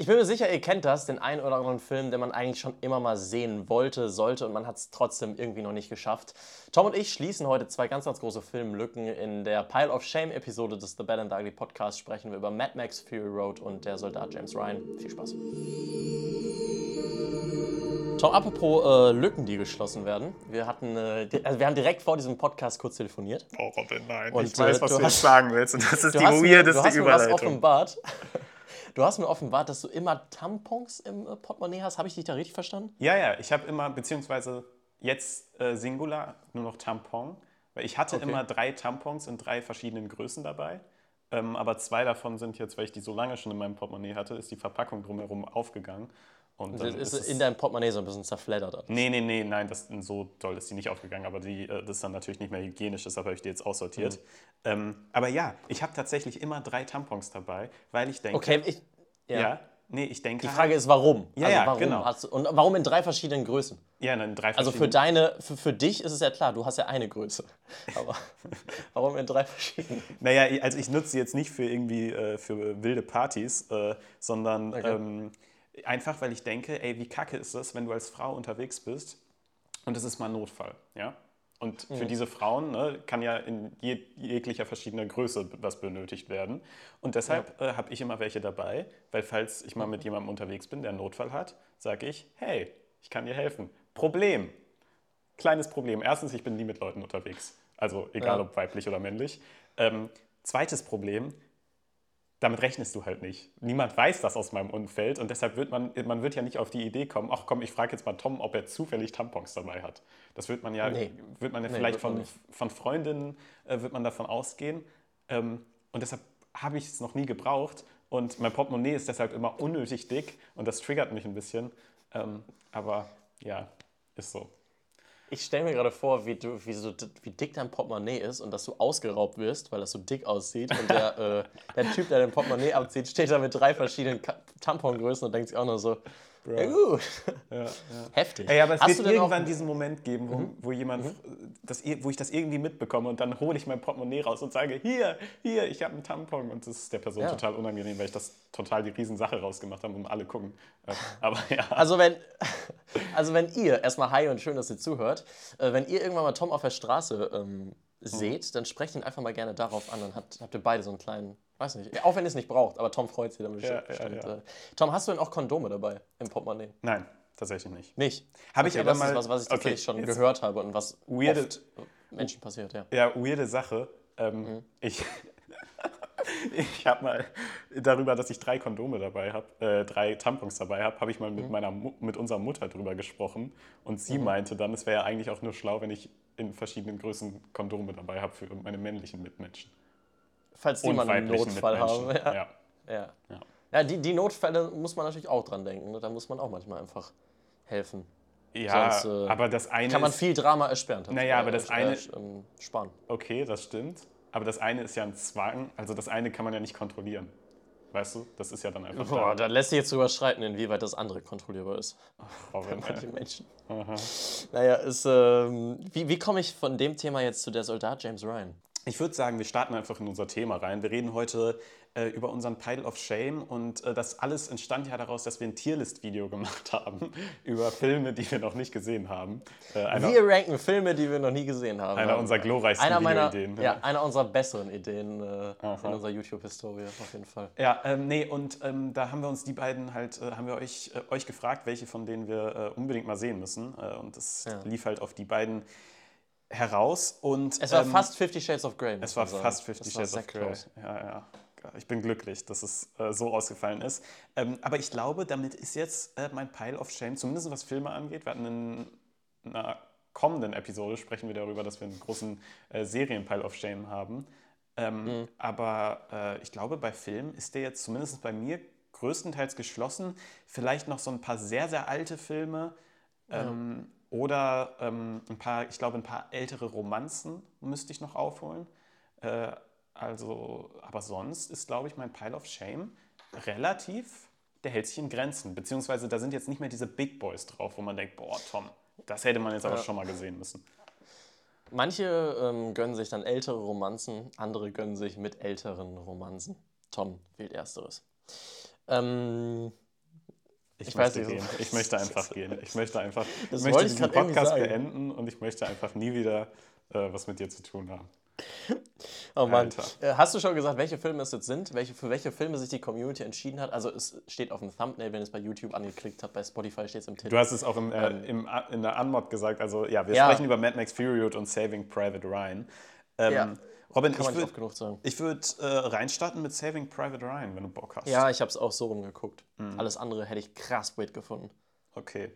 Ich bin mir sicher, ihr kennt das, den einen oder anderen Film, den man eigentlich schon immer mal sehen wollte, sollte und man hat es trotzdem irgendwie noch nicht geschafft. Tom und ich schließen heute zwei ganz, ganz große Filmlücken. In der Pile of Shame-Episode des The Bad and Ugly Podcasts sprechen wir über Mad Max Fury Road und der Soldat James Ryan. Viel Spaß. Tom, apropos äh, Lücken, die geschlossen werden. Wir hatten, äh, also wir haben direkt vor diesem Podcast kurz telefoniert. Oh Robin, nein. Und, ich weiß, äh, was du jetzt sagen willst. Und das ist Du die hast, mir, du weirdeste hast mir was Überleitung. offenbart. Du hast mir offenbart, dass du immer Tampons im äh, Portemonnaie hast. Habe ich dich da richtig verstanden? Ja, ja, ich habe immer, beziehungsweise jetzt äh, Singular, nur noch Tampon. Weil ich hatte Okay. immer drei Tampons in drei verschiedenen Größen dabei. Ähm, aber zwei davon sind jetzt, weil ich die so lange schon in meinem Portemonnaie hatte, ist die Verpackung drumherum aufgegangen. Und Das dann ist ist es- in deinem Portemonnaie so ein bisschen zerfleddert. Nee, nee, nee, nein, das, so doll ist die nicht aufgegangen, aber die, äh, das ist dann natürlich nicht mehr hygienisch, deshalb habe ich die jetzt aussortiert. Mhm. Ähm, aber ja, ich habe tatsächlich immer drei Tampons dabei, weil ich denke. Okay, ich, ja. Ja, nee, ich denke. Die Frage ist, warum? Ja, also ja, warum genau. du, und warum in drei verschiedenen Größen? Ja, in drei Also für verschiedenen- deine, für, für dich ist es ja klar, du hast ja eine Größe. Aber warum in drei verschiedenen? Naja, also ich nutze sie jetzt nicht für irgendwie äh, für wilde Partys, äh, sondern Okay. ähm, einfach, weil ich denke, ey, wie kacke ist das, wenn du als Frau unterwegs bist und es ist mal ein Notfall, ja? Und für Mhm. diese Frauen ne, kann ja in je, jeglicher verschiedener Größe was benötigt werden. Und deshalb äh, habe ich immer welche dabei, weil falls ich mal Mhm. mit jemandem unterwegs bin, der einen Notfall hat, sage ich, hey, ich kann dir helfen. Problem. Kleines Problem. Erstens, ich bin nie mit Leuten unterwegs. Also egal Ja. ob weiblich oder männlich. Ähm, zweites Problem, damit rechnest du halt nicht. Niemand weiß das aus meinem Umfeld und deshalb wird man, man wird ja nicht auf die Idee kommen, ach komm, ich frage jetzt mal Tom, ob er zufällig Tampons dabei hat. Das wird man ja, Nee. wird man ja Nee, vielleicht von, nicht. von Freundinnen, äh, wird man davon ausgehen. Ähm, und deshalb habe ich es noch nie gebraucht und mein Portemonnaie ist deshalb immer unnötig dick und das triggert mich ein bisschen. Ähm, aber ja, ist so. Ich stelle mir gerade vor, wie, du, wie, so, wie dick dein Portemonnaie ist und dass du ausgeraubt wirst, weil das so dick aussieht. Und der, äh, der Typ, der dein Portemonnaie abzieht, steht da mit drei verschiedenen Tampongrößen und denkt sich auch nur so, ja gut, Ja, ja. heftig. Ey, aber es Hast wird irgendwann diesen Moment geben, wo, wo jemand, äh, das, wo ich das irgendwie mitbekomme und dann hole ich mein Portemonnaie raus und sage, hier, hier, ich habe einen Tampon. Und das ist der Person Ja. total unangenehm, weil ich das total die Riesensache rausgemacht habe und alle gucken. Äh, Aber ja. Also wenn, also wenn ihr, erstmal hi und schön, dass ihr zuhört, äh, wenn ihr irgendwann mal Tom auf der Straße ähm, seht, dann sprecht ihn einfach mal gerne darauf an, dann habt, habt ihr beide so einen kleinen, weiß nicht, auch wenn ihr es nicht braucht, aber Tom freut sich damit Ja, bestimmt. ja, ja. Äh, Tom, hast du denn auch Kondome dabei im Portemonnaie? Nein, tatsächlich nicht. Nicht? Habe ich Okay, aber das mal- ist was, was ich okay, tatsächlich schon jetzt- gehört habe und was Weirde- oft Menschen passiert, ja. Ja, weirde Sache. Ähm, Mhm. Ich, ich habe mal darüber, dass ich drei Kondome dabei habe, äh, drei Tampons dabei habe, habe ich mal Mhm. mit, meiner, Mu- mit unserer Mutter drüber gesprochen. Und sie meinte dann, es wäre ja eigentlich auch nur schlau, wenn ich in verschiedenen Größen Kondome dabei habe für meine männlichen Mitmenschen. Falls die Und mal einen Notfall haben. Ja. Ja. Ja. Ja. ja, die, die Notfälle muss man natürlich auch dran denken. Ne? Da muss man auch manchmal einfach helfen. Ja, Sonst, äh, aber das eine Kann man viel Drama ersparen. Naja, aber das eine- ähm, sparen. Okay, das stimmt. Aber das eine ist ja ein Zwang. Also das eine kann man ja nicht kontrollieren. Weißt du? Das ist ja dann einfach Boah, da. da lässt sich jetzt drüber streiten, inwieweit das andere kontrollierbar ist. Robin, Manche äh, Menschen. aha. Naja, ist, ähm, wie, wie komme ich von dem Thema jetzt zu der Soldat James Ryan? Ich würde sagen, wir starten einfach in unser Thema rein. Wir reden heute äh, über unseren Pile of Shame und äh, das alles entstand ja daraus, dass wir ein Tierlist-Video gemacht haben über Filme, die wir noch nicht gesehen haben. Äh, einer, Wir ranken Filme, die wir noch nie gesehen haben. einer unserer glorreichsten einer meiner, Videoideen. ja, einer unserer besseren Ideen äh, Aha. in unserer YouTube-Historie, auf jeden Fall. Ja, ähm, nee, und ähm, da haben wir uns die beiden halt, äh, haben wir euch, euch gefragt, welche von denen wir unbedingt mal sehen müssen. Und das Ja. lief halt auf die beiden heraus. Und, Es war ähm, fast Fifty Shades of Grey. Es war sagen. fast 50 Das war Shades of Grey. Ja, ja. Ich bin glücklich, dass es äh, so ausgefallen ist. Ähm, aber ich glaube, damit ist jetzt äh, mein Pile of Shame, zumindest was Filme angeht. Wir hatten in einer kommenden Episode sprechen wir darüber, dass wir einen großen äh, Serien-Pile of Shame haben. Ähm, Mhm. Aber äh, ich glaube, bei Filmen ist der jetzt zumindest bei mir größtenteils geschlossen. Vielleicht noch so ein paar sehr, sehr alte Filme. Ähm, Oder ähm, ein paar, ich glaube, ein paar ältere Romanzen müsste ich noch aufholen. Äh, also, aber sonst ist, glaube ich, mein Pile of Shame relativ, der hält sich in Grenzen. Beziehungsweise da sind jetzt nicht mehr diese Big Boys drauf, wo man denkt, boah, Tom, das hätte man jetzt aber Ja. schon mal gesehen müssen. Manche ähm, gönnen sich dann ältere Romanzen, andere gönnen sich mit älteren Romanzen. Tom wählt ersteres. Ähm, Ich, Ich möchte weiß nicht, gehen. Ich möchte einfach gehen. Ich möchte einfach Das möchte ich diesen Podcast beenden und ich möchte einfach nie wieder äh, was mit dir zu tun haben. Oh Mann. Alter. Äh, Hast du schon gesagt, welche Filme es jetzt sind? Welche, für welche Filme sich die Community entschieden hat? Also es steht auf dem Thumbnail, wenn ihr es bei YouTube angeklickt habt. Bei Spotify steht es im Titel. Du hast es auch im, äh, im, A- in der Unmod gesagt. Also ja, wir Ja. sprechen über Mad Max Fury Road und Saving Private Ryan. Ähm, Ja. Robin, Kann ich würde würd, äh, reinstarten mit Saving Private Ryan, wenn du Bock hast. Ja, ich habe es auch so rumgeguckt. Mhm. Alles andere hätte ich krass weird gefunden. Okay.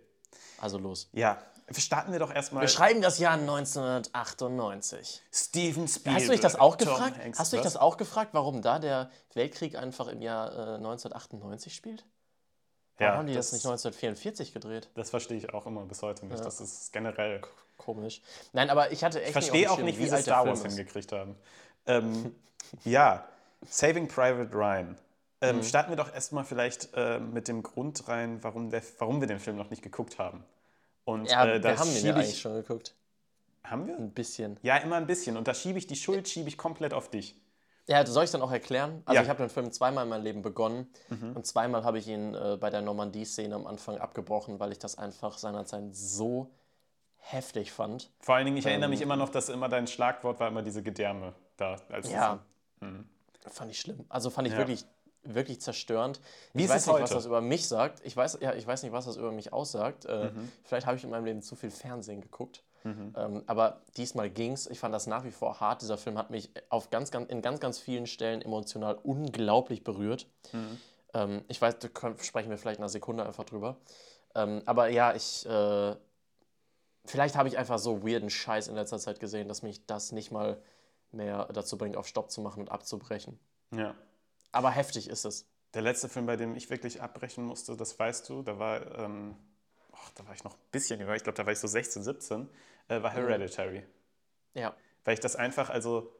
Also los. Ja, starten wir doch erstmal. Wir schreiben das Jahr 1998. Steven Spielberg. Hast du dich das auch gefragt? Hanks. Hast du dich das auch gefragt, warum da der Weltkrieg einfach im Jahr äh, 1998 spielt? Warum Ja, haben die das, das- nicht 1944 gedreht? Das verstehe ich auch immer bis heute nicht. Das ist generell. Komisch. Nein, aber ich hatte echt Ich verstehe auch nicht, Schirm, wie sie Star Wars hingekriegt haben. Ähm, ja, Saving Private Ryan. Ähm, Mhm. Starten wir doch erstmal vielleicht äh, mit dem Grund rein, warum, der, warum wir den Film noch nicht geguckt haben. Und Ja, äh, da wir haben den ja eigentlich ich. schon geguckt. Haben wir? Ein bisschen. Ja, immer ein bisschen. Und da schiebe ich die Schuld, schiebe ich komplett auf dich. Ja, soll ich dann auch erklären? Also Ja. Mhm. ich habe den Film zweimal in meinem Leben begonnen und zweimal habe ich ihn äh, bei der Normandie-Szene am Anfang abgebrochen, weil ich das einfach seinerzeit so heftig fand. Vor allen Dingen, ich erinnere mich Ähm. immer noch, dass immer dein Schlagwort war immer diese Gedärme da. Ja. so- Fand ich schlimm. Also fand ich Ja. wirklich, wirklich zerstörend. Wie ich weiß es nicht, heute? was das über mich sagt. Ich weiß, ja, ich weiß nicht, was das über mich aussagt. Äh, Mhm. Vielleicht habe ich in meinem Leben zu viel Fernsehen geguckt. Ähm, aber diesmal ging's. Ich fand das nach wie vor hart. Dieser Film hat mich auf ganz, ganz, in ganz, ganz vielen Stellen emotional unglaublich berührt. Mhm. Ähm, ich weiß, da können, sprechen wir vielleicht in einer Sekunde einfach drüber. Ähm, aber ja, ich. Äh, vielleicht habe ich einfach so weirden Scheiß in letzter Zeit gesehen, dass mich das nicht mal mehr dazu bringt, auf Stopp zu machen und abzubrechen. Ja. Aber heftig ist es. Der letzte Film, bei dem ich wirklich abbrechen musste, das weißt du, da war, ähm, ach, da war ich noch ein bisschen jünger, ich glaube, da war ich so 16, 17, äh, war Hereditary. Ja. Weil ich das einfach, also,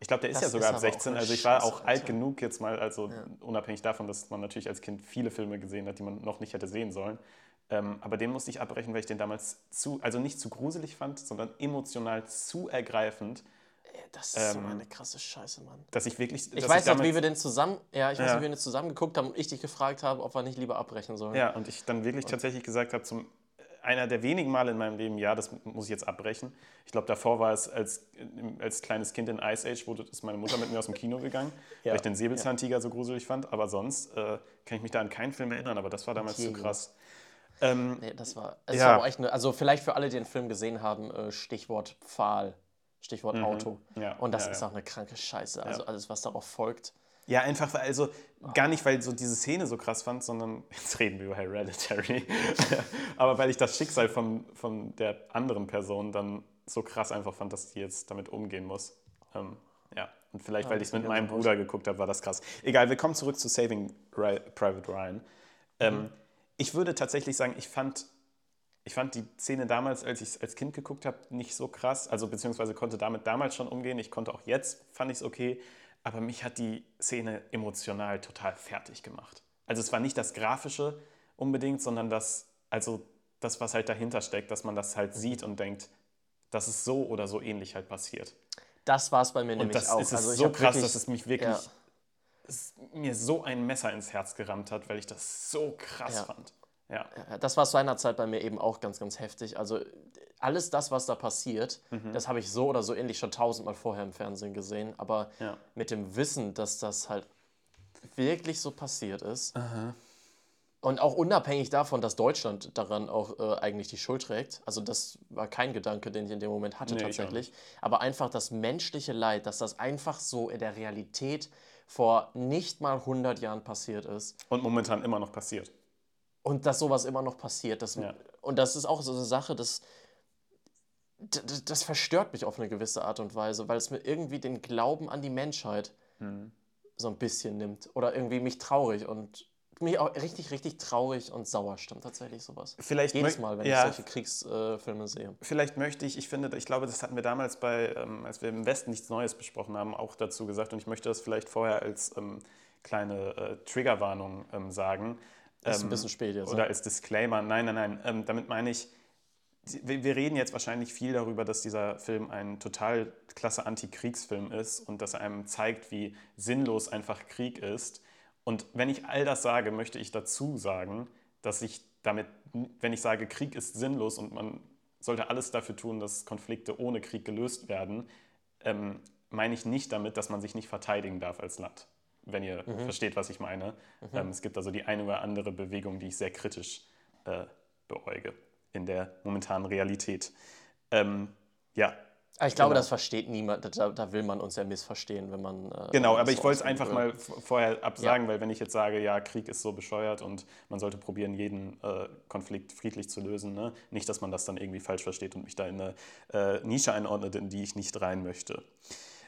ich glaube, der ist Das ja sogar ist ab aber auch 16, eine also ich war auch alt Alter. genug jetzt mal, also unabhängig davon, dass man natürlich als Kind viele Filme gesehen hat, die man noch nicht hätte sehen sollen. Ähm, aber den musste ich abbrechen, weil ich den damals zu, also nicht zu gruselig fand, sondern emotional zu ergreifend, Das ist so Ähm, eine krasse Scheiße, Mann. dass ich wirklich. Ich weiß noch, damals- wie wir den zusammen, ja, ich weiß Ja. noch, wie wir den zusammen geguckt haben und ich dich gefragt habe, ob wir nicht lieber abbrechen sollen. Ja, und ich dann wirklich tatsächlich gesagt habe, zum einer der wenigen Male in meinem Leben, ja, das muss ich jetzt abbrechen. Ich glaube, davor war es als, als kleines Kind in Ice Age, wurde ist meine Mutter mit mir aus dem Kino gegangen, Ja. weil ich den Säbelzahntiger so gruselig fand. Aber sonst äh, kann ich mich da an keinen Film erinnern, aber das war damals zu Jäger. krass. Ähm, Nee, das war, es Ja. war auch echt eine, also vielleicht für alle, die den Film gesehen haben, äh, Stichwort Pfahl, Stichwort Auto. Mhm. Ja, Und das ja, ist ja. auch eine kranke Scheiße. Also alles, was darauf folgt. ja, einfach, weil- also gar nicht, weil ich so diese Szene so krass fand, sondern jetzt reden wir über Hereditary. aber weil ich das Schicksal von, von der anderen Person dann so krass einfach fand, dass die jetzt damit umgehen muss. Ähm, ja, und vielleicht, weil ich es mit ja, meinem Bruder geguckt habe, war das krass. Egal, wir kommen zurück zu Saving Ri Private Ryan. Ähm, ich würde tatsächlich sagen, ich fand, ich fand die Szene damals, als ich es als Kind geguckt habe, nicht so krass. Also beziehungsweise konnte damit damals schon umgehen. Ich konnte auch jetzt, fand ich es okay. Aber mich hat die Szene emotional total fertig gemacht. Also es war nicht das Grafische unbedingt, sondern das, also das, was halt dahinter steckt, dass man das halt sieht und denkt, dass es so oder so ähnlich halt passiert. Das war es bei mir Und nämlich das auch. ist es also so krass, wirklich, dass es mich wirklich Ja. es mir so ein Messer ins Herz gerammt hat, weil ich das so krass Ja. fand. Ja. Ja, Das war seinerzeit bei mir eben auch ganz, ganz heftig. Also alles das, was da passiert, Mhm. das habe ich so oder so ähnlich schon tausendmal vorher im Fernsehen gesehen. Aber Ja. mit dem Wissen, dass das halt wirklich so passiert ist und auch unabhängig davon, dass Deutschland daran auch äh, eigentlich die Schuld trägt. Also das war kein Gedanke, den ich in dem Moment hatte Nee, tatsächlich. Aber einfach das menschliche Leid, dass das einfach so in der Realität vor nicht mal 100 Jahren passiert ist. Und momentan immer noch passiert. Und dass sowas immer noch passiert. Das, Ja. Und das ist auch so eine Sache, das, d- d- das verstört mich auf eine gewisse Art und Weise, weil es mir irgendwie den Glauben an die Menschheit Mhm. so ein bisschen nimmt. Oder irgendwie mich traurig und mich auch richtig, richtig traurig und sauer stimmt tatsächlich sowas. Vielleicht Jedes Mal, wenn ja, ich solche Kriegsfilme sehe. Vielleicht möchte ich, ich finde, ich glaube, das hatten wir damals bei, ähm, als wir im Westen nichts Neues besprochen haben, auch dazu gesagt. Und ich möchte das vielleicht vorher als ähm, kleine äh, Triggerwarnung ähm, sagen. Ist ein Ähm, bisschen spät jetzt. Oder als Disclaimer. Nein, nein, nein. Ähm, damit meine ich, wir reden jetzt wahrscheinlich viel darüber, dass dieser Film ein total klasse Antikriegsfilm ist und dass er einem zeigt, wie sinnlos einfach Krieg ist. Und wenn ich all das sage, möchte ich dazu sagen, dass ich damit, wenn ich sage, Krieg ist sinnlos und man sollte alles dafür tun, dass Konflikte ohne Krieg gelöst werden, ähm, meine ich nicht damit, dass man sich nicht verteidigen darf als Land, wenn ihr mhm. versteht, was ich meine. Mhm. Ähm, es gibt also die eine oder andere Bewegung, die ich sehr kritisch äh, beäuge in der momentanen Realität. Ähm, ja, ich glaube, genau. das versteht niemand. Da, da, will man uns ja missverstehen, wenn man. Äh, genau, aber ich wollte es einfach will. mal vorher absagen, ja. weil wenn ich jetzt sage, ja, Krieg ist so bescheuert und man sollte probieren, jeden äh, Konflikt friedlich zu lösen, ne? nicht, dass man das dann irgendwie falsch versteht und mich da in eine äh, Nische einordnet, in die ich nicht rein möchte.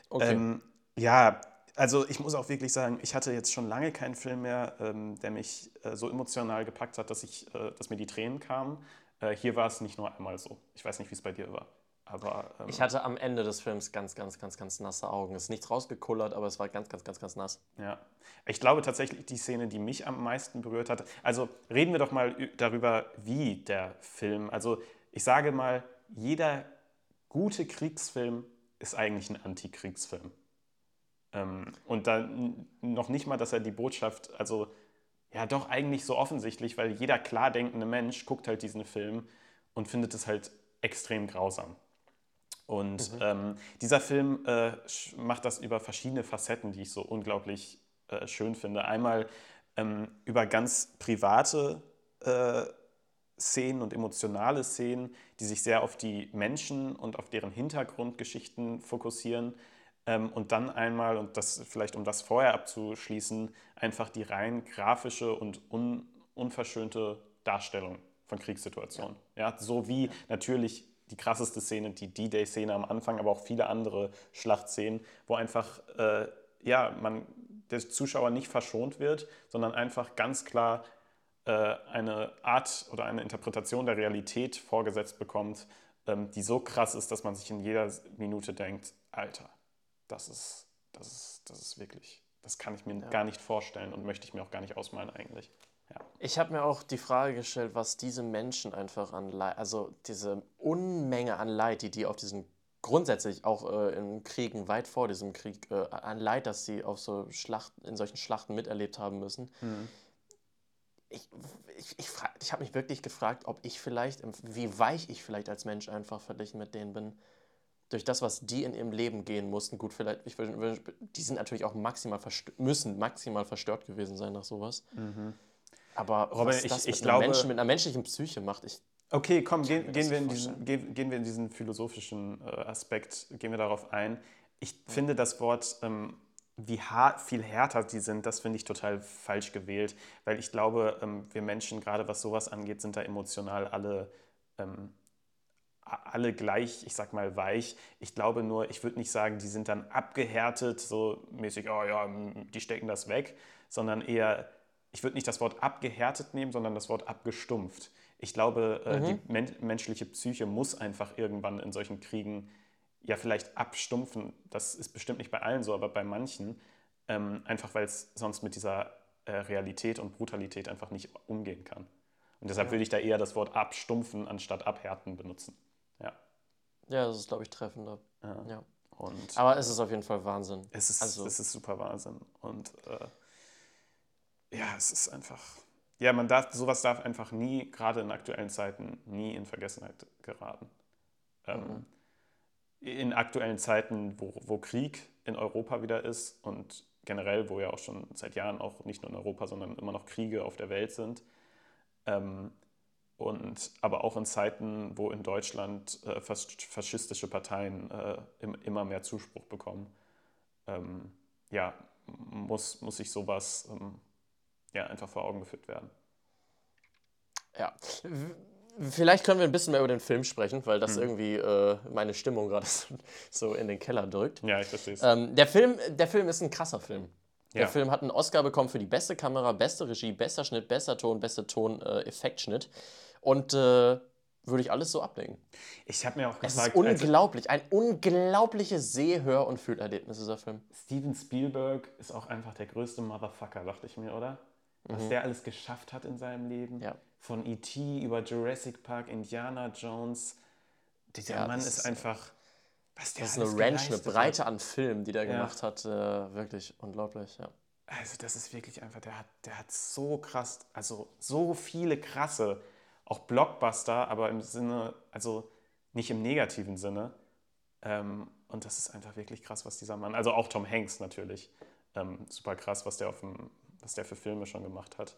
Okay. Ähm, ja, also ich muss auch wirklich sagen, ich hatte jetzt schon lange keinen Film mehr, ähm, der mich äh, so emotional gepackt hat, dass, ich, äh, dass mir die Tränen kamen. Äh, hier war es nicht nur einmal so. Ich weiß nicht, wie es bei dir war. Aber, ähm, ich hatte am Ende des Films ganz, ganz, ganz, ganz nasse Augen. Es ist nichts rausgekullert, aber es war ganz, ganz, ganz, ganz nass. Ja. Ich glaube tatsächlich, die Szene, die mich am meisten berührt hat. Also reden wir doch mal darüber, wie der Film. Also ich sage mal, jeder gute Kriegsfilm ist eigentlich ein Antikriegsfilm. Ähm, und dann noch nicht mal, dass er die Botschaft, also ja, doch eigentlich so offensichtlich, weil jeder klar denkende Mensch guckt halt diesen Film und findet es halt extrem grausam. Und mhm. ähm, dieser Film äh, macht das über verschiedene Facetten, die ich so unglaublich äh, schön finde. Einmal ähm, über ganz private äh, Szenen und emotionale Szenen, die sich sehr auf die Menschen und auf deren Hintergrundgeschichten fokussieren. Ähm, und dann einmal, und das vielleicht um das vorher abzuschließen, einfach die rein grafische und un unverschönte Darstellung von Kriegssituationen. Ja. ja so wie natürlich die krasseste Szene, die D-Day-Szene am Anfang, aber auch viele andere Schlachtszenen, wo einfach äh, ja, man, der Zuschauer nicht verschont wird, sondern einfach ganz klar äh, eine Art oder eine Interpretation der Realität vorgesetzt bekommt, ähm, die so krass ist, dass man sich in jeder Minute denkt, Alter, das ist, das ist, das ist wirklich, das kann ich mir ja. gar nicht vorstellen und möchte ich mir auch gar nicht ausmalen eigentlich. Ja. Ich habe mir auch die Frage gestellt, was diese Menschen einfach an Leid, also diese Unmenge an Leid, die die auf diesen grundsätzlich auch äh, in Kriegen weit vor diesem Krieg äh, an Leid, dass sie auf so Schlachten, in solchen Schlachten miterlebt haben müssen. Mhm. Ich, ich, ich, ich habe mich wirklich gefragt, ob ich vielleicht, wie weich ich vielleicht als Mensch einfach verglichen mit denen bin. Durch das, was die in ihrem Leben gehen mussten, gut, vielleicht, ich, die sind natürlich auch maximal müssen maximal verstört gewesen sein nach sowas. Mhm. Aber Robin, was ich, das ich mit, glaube, Menschen, mit einer menschlichen Psyche macht, ich. Okay, komm, gehen, gehen, wir in diesen, gehen, gehen, wir in diesen philosophischen äh, Aspekt, gehen wir darauf ein. Ich ja. finde das Wort, ähm, wie hart, viel härter die sind, das finde ich total falsch gewählt, weil ich glaube, ähm, wir Menschen, gerade was sowas angeht, sind da emotional alle, ähm, alle gleich, ich sag mal, weich. Ich glaube nur, ich würde nicht sagen, die sind dann abgehärtet, so mäßig, oh ja, die stecken das weg, sondern eher ich würde nicht das Wort abgehärtet nehmen, sondern das Wort abgestumpft. Ich glaube, äh, mhm. die men menschliche Psyche muss einfach irgendwann in solchen Kriegen ja vielleicht abstumpfen. Das ist bestimmt nicht bei allen so, aber bei manchen. Ähm, einfach weil es sonst mit dieser äh, Realität und Brutalität einfach nicht umgehen kann. Und deshalb ja. würde ich da eher das Wort abstumpfen anstatt abhärten benutzen. Ja, das ist, glaube ich, treffender. Ja. ja. Und, aber es ist auf jeden Fall Wahnsinn. Es ist, also, es ist super Wahnsinn. Und äh, ja, es ist einfach, ja, man darf, sowas darf einfach nie, gerade in aktuellen Zeiten, nie in Vergessenheit geraten. Ähm, mhm. in aktuellen Zeiten, wo, wo Krieg in Europa wieder ist und generell, wo ja auch schon seit Jahren auch nicht nur in Europa, sondern immer noch Kriege auf der Welt sind. Ähm, und aber auch in Zeiten, wo in Deutschland äh, faschistische Parteien äh, im, immer mehr Zuspruch bekommen, ähm, ja, muss, muss sich sowas ähm, ja, einfach vor Augen geführt werden. Ja. Vielleicht können wir ein bisschen mehr über den Film sprechen, weil das hm. irgendwie äh, meine Stimmung gerade so in den Keller drückt. Ja, ich verstehe es. Ähm, der, Film, der Film ist ein krasser Film. Der ja. Film hat einen Oscar bekommen für die beste Kamera, beste Regie, bester Schnitt, bester Ton, bester Ton-Effektschnitt. Äh, Und äh, würde ich alles so ablegen. Ich habe mir auch es gefragt. Es ist unglaublich, ein unglaubliches Seh-, Hör- und Fühlerlebnis, dieser Film. Steven Spielberg ist auch einfach der größte Motherfucker, dachte ich mir, oder? was mhm. der alles geschafft hat in seinem Leben. Ja. Von E.T. über Jurassic Park, Indiana Jones. Dieser ja, Mann ist, ist einfach. Was der das ist eine Ranch, eine Breite hat. an Filmen, die der ja. gemacht hat. Äh, wirklich unglaublich, ja. also das ist wirklich einfach, der hat, der hat so krass, also so viele krasse, auch Blockbuster, aber im Sinne, also nicht im negativen Sinne. Ähm, und das ist einfach wirklich krass, was dieser Mann, also auch Tom Hanks natürlich, ähm, super krass, was der, auf dem, was der für Filme schon gemacht hat.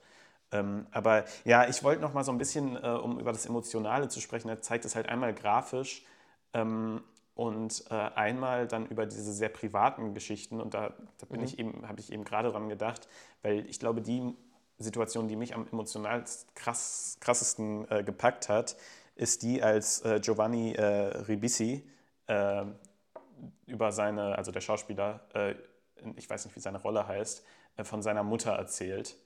Ähm, aber ja, ich wollte noch mal so ein bisschen, äh, um über das Emotionale zu sprechen, er zeigt es halt einmal grafisch ähm, und äh, einmal dann über diese sehr privaten Geschichten. Und da, da bin mhm. ich eben, habe ich eben gerade dran gedacht, weil ich glaube, die Situation, die mich am emotional krass, krassesten äh, gepackt hat, ist die, als äh, Giovanni äh, Ribisi äh, über seine, also der Schauspieler, äh, ich weiß nicht, wie seine Rolle heißt, von seiner Mutter erzählt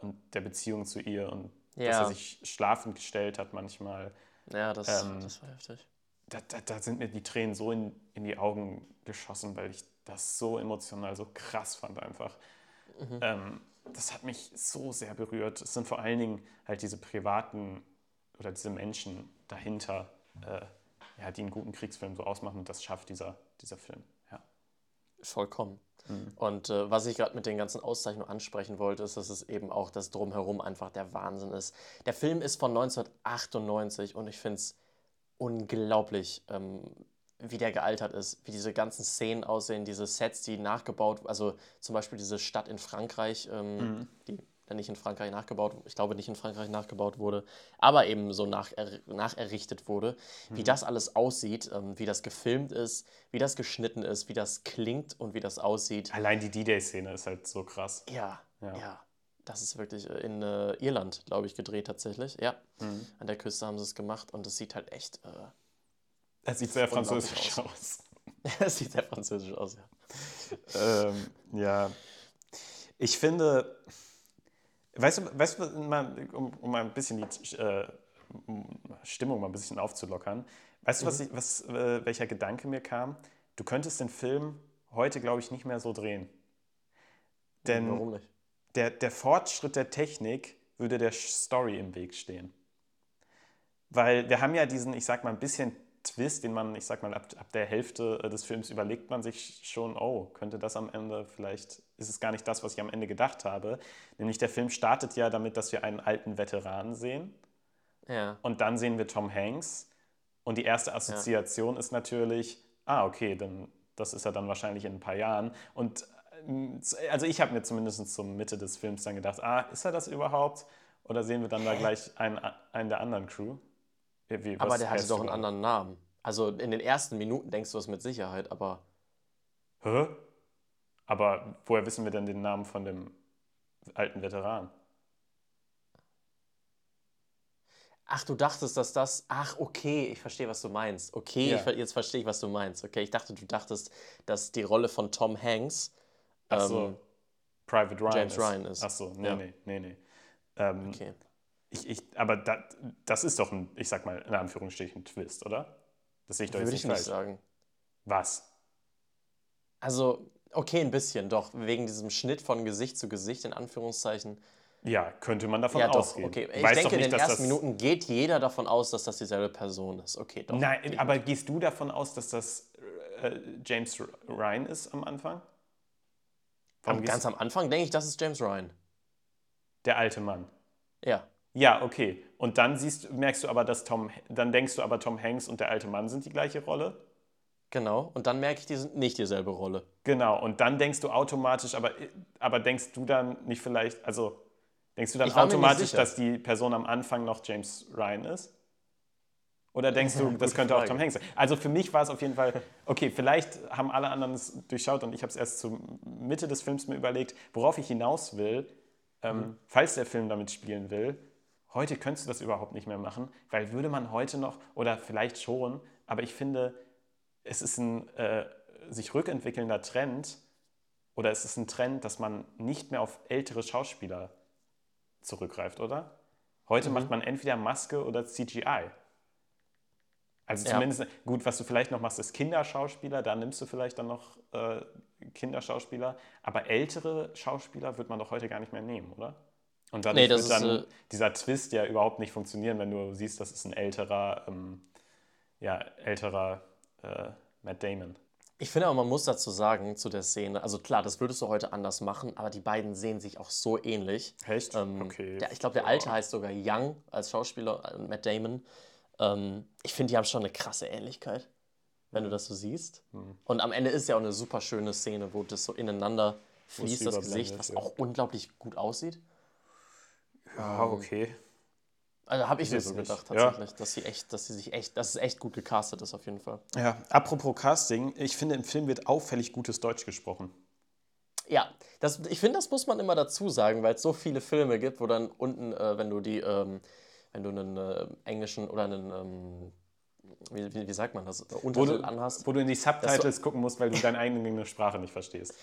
und der Beziehung zu ihr und ja. dass er sich schlafend gestellt hat manchmal. Ja, das, ähm, das war heftig da, da, da, sind mir die Tränen so in, in die Augen geschossen, weil ich das so emotional, so krass fand einfach. Mhm. Ähm, das hat mich so sehr berührt. Es sind vor allen Dingen halt diese privaten oder diese Menschen dahinter, äh, ja, die einen guten Kriegsfilm so ausmachen und das schafft dieser, dieser Film. Ja. Vollkommen. Mhm. Und äh, was ich gerade mit den ganzen Auszeichnungen ansprechen wollte, ist, dass es eben auch das Drumherum einfach der Wahnsinn ist. Der Film ist von 1998 und ich finde es unglaublich, ähm, wie der gealtert ist, wie diese ganzen Szenen aussehen, diese Sets, die nachgebaut, also zum Beispiel diese Stadt in Frankreich, ähm, mhm. die dann nicht in Frankreich nachgebaut, ich glaube nicht in Frankreich nachgebaut wurde, aber eben so nach, nacherrichtet wurde, mhm. wie das alles aussieht, ähm, wie das gefilmt ist, wie das geschnitten ist, wie das klingt und wie das aussieht. Allein die D-Day-Szene ist halt so krass. Ja, ja. ja. Das ist wirklich äh, in äh, Irland, glaube ich, gedreht tatsächlich. Ja, mhm. an der Küste haben sie es gemacht und es sieht halt echt. Äh, es sieht sehr französisch aus. es sieht sehr französisch aus, ja. ähm, ja. Ich finde, weißt du, weißt du um, um mal ein bisschen die äh, Stimmung mal ein bisschen aufzulockern, weißt du, was, mhm. ich, was äh, welcher Gedanke mir kam? Du könntest den Film heute, glaube ich, nicht mehr so drehen. Denn Warum nicht? der, der Fortschritt der Technik würde der Story im Weg stehen. Weil wir haben ja diesen, ich sag mal, ein bisschen Twist, den man, ich sag mal, ab, ab der Hälfte äh, des Films überlegt man sich schon, oh, könnte das am Ende, vielleicht ist es gar nicht das, was ich am Ende gedacht habe. Nämlich der Film startet ja damit, dass wir einen alten Veteranen sehen. Ja. Und dann sehen wir Tom Hanks. Und die erste Assoziation ja. ist natürlich, ah, okay, dann, das ist er dann wahrscheinlich in ein paar Jahren. Und also ich habe mir zumindest zur Mitte des Films dann gedacht, ah, ist er das überhaupt? Oder sehen wir dann da gleich einen, einen der anderen Crew? Wie, aber der hatte doch einen anderen Namen. Also in den ersten Minuten denkst du es mit Sicherheit, aber. Hä? Aber woher wissen wir denn den Namen von dem alten Veteran? Ach, du dachtest, dass das. Ach, okay, ich verstehe, was du meinst. Okay, ja. ich, jetzt verstehe ich, was du meinst. Okay, ich dachte, du dachtest, dass die Rolle von Tom Hanks Ach so. Ähm, Private Ryan. James ist. Ryan ist. Ach so, nee, ja. nee, nee, nee. Ähm, okay. Ich, ich, aber da, das ist doch ein, ich sag mal, in Anführungsstrichen Twist, oder? Das sehe ich doch jetzt Würde nicht ich nicht sagen. Was? Also, okay, ein bisschen, doch. Wegen diesem Schnitt von Gesicht zu Gesicht, in Anführungszeichen. Ja, könnte man davon ja, ausgehen. Doch, okay. Ich Weiß denke, nicht, in den ersten Minuten geht jeder davon aus, dass das dieselbe Person ist. Okay, doch. Nein, aber gehst du davon aus, dass das äh, James Ryan ist am Anfang? Am, ganz am Anfang denke ich, das ist James Ryan. Der alte Mann. Ja. Ja, okay. Und dann siehst, merkst du aber, dass Tom, dann denkst du aber, Tom Hanks und der alte Mann sind die gleiche Rolle. Genau. Und dann merke ich, die sind nicht dieselbe Rolle. Genau. Und dann denkst du automatisch, aber, aber denkst du dann nicht vielleicht, also denkst du dann automatisch, dass die Person am Anfang noch James Ryan ist? Oder denkst du, das könnte Frage. auch Tom Hanks sein? Also für mich war es auf jeden Fall, okay, vielleicht haben alle anderen es durchschaut und ich habe es erst zur Mitte des Films mir überlegt, worauf ich hinaus will, ähm, mhm. falls der Film damit spielen will. Heute könntest du das überhaupt nicht mehr machen, weil würde man heute noch, oder vielleicht schon, aber ich finde, es ist ein äh, sich rückentwickelnder Trend oder es ist ein Trend, dass man nicht mehr auf ältere Schauspieler zurückgreift, oder? Heute mhm. macht man entweder Maske oder CGI. Also zumindest, ja. gut, was du vielleicht noch machst, ist Kinderschauspieler, da nimmst du vielleicht dann noch äh, Kinderschauspieler, aber ältere Schauspieler wird man doch heute gar nicht mehr nehmen, oder? Und dadurch nee, wird dann ist, äh, dieser Twist ja überhaupt nicht funktionieren, wenn du siehst, das ist ein älterer, ähm, ja, älterer äh, Matt Damon. Ich finde aber, man muss dazu sagen, zu der Szene, also klar, das würdest du heute anders machen, aber die beiden sehen sich auch so ähnlich. Echt? Ähm, Okay. Der, ich glaube, der Alte heißt sogar Young als Schauspieler, äh, Matt Damon. Ähm, ich finde, die haben schon eine krasse Ähnlichkeit, wenn du das so siehst. Hm. Und am Ende ist ja auch eine super schöne Szene, wo das so ineinander fließt, das Gesicht, was wird. auch unglaublich gut aussieht. Ja, okay. Also habe ich mir so nicht. gedacht Ja. tatsächlich, dass sie echt, dass sie sich echt, dass es echt gut gecastet ist auf jeden Fall. Ja, apropos Casting, ich finde, im Film wird auffällig gutes Deutsch gesprochen. Ja, das, ich finde, das muss man immer dazu sagen, weil es so viele Filme gibt, wo dann unten, äh, wenn du die, ähm, wenn du einen äh, englischen oder einen, ähm, wie, wie, wie sagt man das, äh, Wo Untertitel du, anhast, wo du in die Subtitles gucken musst, weil du deine eigene Sprache nicht verstehst.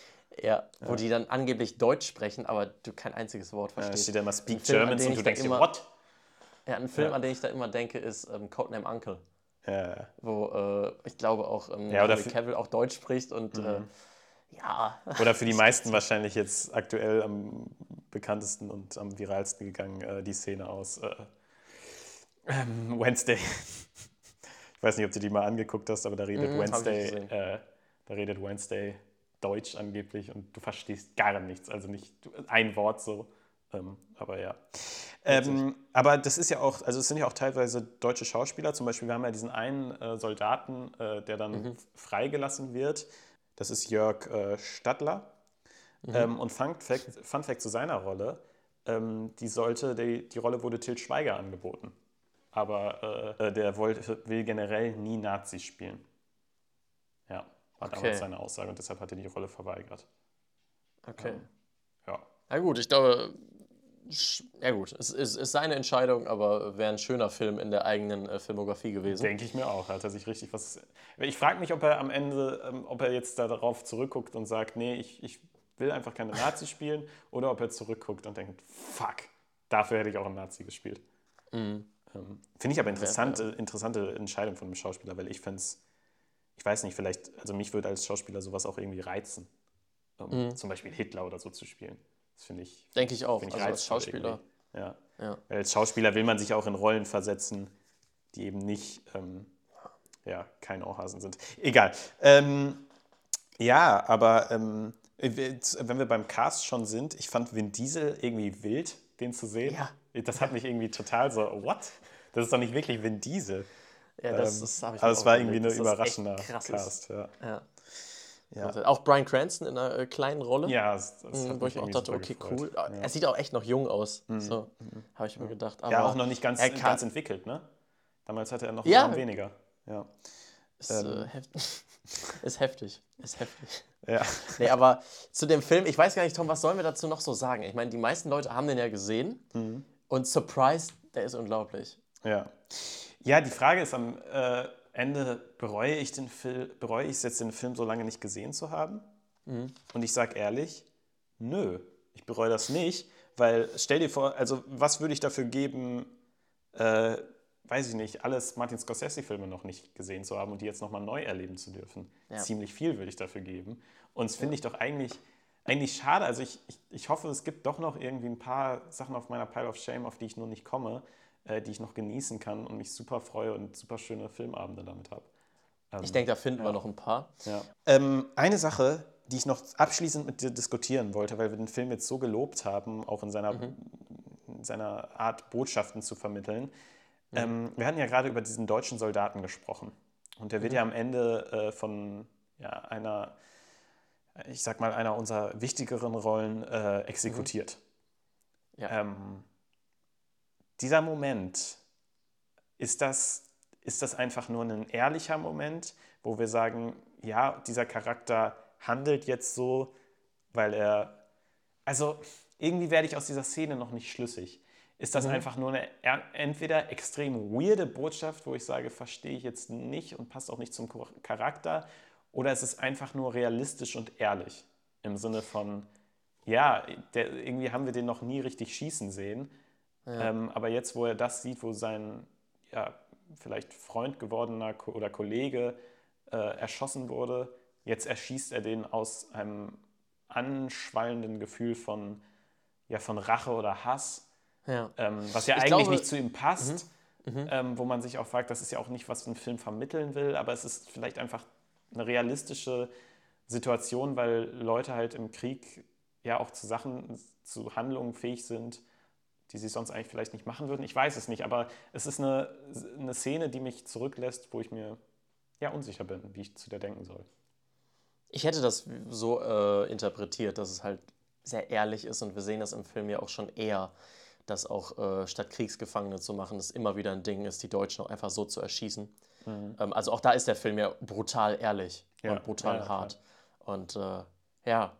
ja, wo die dann angeblich Deutsch sprechen, aber du kein einziges Wort verstehst. steht da immer Speak German und du denkst dir, immer- what? Ja, ein Film, Ja. an den ich da immer denke, ist ähm, Codename Uncle, Ja, wo äh, ich glaube auch ähm, Ja, Mhm. Cavill auch Deutsch spricht und äh, ja, Oder für die meisten wahrscheinlich jetzt aktuell am bekanntesten und am viralsten gegangen, äh, die Szene aus äh, ähm, Wednesday. Ich weiß nicht, ob du die mal angeguckt hast, aber da redet Mhm, Wednesday, äh, da redet Wednesday Deutsch angeblich und du verstehst gar nichts, also nicht ein Wort so. Ähm, aber ja. Ähm, aber das ist ja auch, also es sind ja auch teilweise deutsche Schauspieler. Zum Beispiel, wir haben ja diesen einen äh, Soldaten, äh, der dann Mhm. freigelassen wird. Das ist Jörg äh, Stadler. Ähm, und Fun Fact, Fun Fact zu seiner Rolle: ähm, die, sollte, die, die Rolle wurde Til Schweiger angeboten. Aber äh, äh, der wollte, will generell nie Nazis spielen. Ja, war Okay. damals seine Aussage und deshalb hat er die Rolle verweigert. okay. Ja. Na gut, ich glaube, ja gut, es ist, ist seine Entscheidung, aber wäre ein schöner Film in der eigenen äh, Filmografie gewesen. Denke ich mir auch. Hat er sich richtig was. Ich frage mich, ob er am Ende, ähm, ob er jetzt da darauf zurückguckt und sagt, nee, ich, ich will einfach keine Nazi spielen, oder ob er zurückguckt und denkt, fuck, dafür hätte ich auch einen Nazi gespielt. Mhm. Ähm, Finde ich aber interessante, interessante Entscheidung von einem Schauspieler, weil ich finde es, ich weiß nicht, vielleicht, also mich würde als Schauspieler sowas auch irgendwie reizen. Ähm, Zum Beispiel Hitler oder so zu spielen. Das finde ich. Denke ich auch. Finde Also als Schauspieler. Ja. Ja. Weil als Schauspieler will man sich auch in Rollen versetzen, die eben nicht, ähm, ja, kein Ohrhasen sind. Egal. Ähm, ja, aber ähm, jetzt, wenn wir beim Cast schon sind, ich fand Vin Diesel irgendwie wild, den zu sehen. Ja. Das hat mich irgendwie total so, what? Das ist doch nicht wirklich Vin Diesel. Ja, das, Ähm, das habe ich aber es war irgendwie ein überraschender. Cast. Ja. Ja. Ja. Auch Brian Cranston in einer äh, kleinen Rolle. Ja, das, das Mhm, wo ich auch dachte, okay, gefreut. cool. Ja. Mhm. Er sieht auch echt noch jung aus. So, habe ich mir gedacht. Aber ja, auch noch nicht ganz, er kann- ganz entwickelt, ne? Damals hatte er noch Ja. weniger. Ja. Ist, äh, heft ist heftig. Ist heftig. Ja. Nee, aber zu dem Film, ich weiß gar nicht, Tom, was sollen wir dazu noch so sagen? Ich meine, die meisten Leute haben den ja gesehen Mhm. Und Surprise, der ist unglaublich. Ja. Ja, die Frage ist am äh, Ende, bereue ich den Film, bereue ich es jetzt, den Film so lange nicht gesehen zu haben? Und ich sage ehrlich, nö, ich bereue das nicht, weil stell dir vor, also was würde ich dafür geben, äh, weiß ich nicht, alles Martin Scorsese-Filme noch nicht gesehen zu haben und die jetzt nochmal neu erleben zu dürfen. Ja. Ziemlich viel würde ich dafür geben. Und das finde ich doch eigentlich, eigentlich schade. Also ich, ich, ich hoffe, es gibt doch noch irgendwie ein paar Sachen auf meiner Pile of Shame, auf die ich nur nicht komme, äh, die ich noch genießen kann und mich super freue und super schöne Filmabende damit habe. Ich denke, da finden wir noch ein paar. Ja. Ähm, eine Sache, die ich noch abschließend mit dir diskutieren wollte, weil wir den Film jetzt so gelobt haben, auch in seiner, in seiner Art, Botschaften zu vermitteln. Ähm, wir hatten ja gerade über diesen deutschen Soldaten gesprochen. Und der wird ja am Ende äh, von ja, einer, ich sag mal, einer unserer wichtigeren Rollen äh, exekutiert. Ja. Ähm, dieser Moment, ist das, ist das einfach nur ein ehrlicher Moment, wo wir sagen, ja, dieser Charakter handelt jetzt so, weil er, also irgendwie werde ich aus dieser Szene noch nicht schlüssig. Ist das einfach nur eine er- entweder extrem weirde Botschaft, wo ich sage, verstehe ich jetzt nicht und passt auch nicht zum Char- Charakter, oder ist es einfach nur realistisch und ehrlich im Sinne von, ja, der, irgendwie haben wir den noch nie richtig schießen sehen, ähm, aber jetzt, wo er das sieht, wo sein ja, vielleicht Freund gewordener Ko oder Kollege äh, erschossen wurde, jetzt erschießt er den aus einem anschwallenden Gefühl von, ja, von Rache oder Hass, Ja. ähm, was ja Ich eigentlich glaube- Mhm. nicht zu ihm passt, Ähm, wo man sich auch fragt, das ist ja auch nicht, was ein Film vermitteln will, aber es ist vielleicht einfach eine realistische Situation, weil Leute halt im Krieg ja auch zu Sachen, zu Handlungen fähig sind, die sie sonst eigentlich vielleicht nicht machen würden. Ich weiß es nicht, aber es ist eine, eine Szene, die mich zurücklässt, wo ich mir ja unsicher bin, wie ich zu der denken soll. Ich hätte das so äh, interpretiert, dass es halt sehr ehrlich ist und wir sehen das im Film ja auch schon eher, dass auch äh, statt Kriegsgefangene zu machen, es immer wieder ein Ding ist, die Deutschen auch einfach so zu erschießen. Mhm. Ähm, also auch da ist der Film ja brutal ehrlich ja, und brutal ja, hart. Und äh, ja,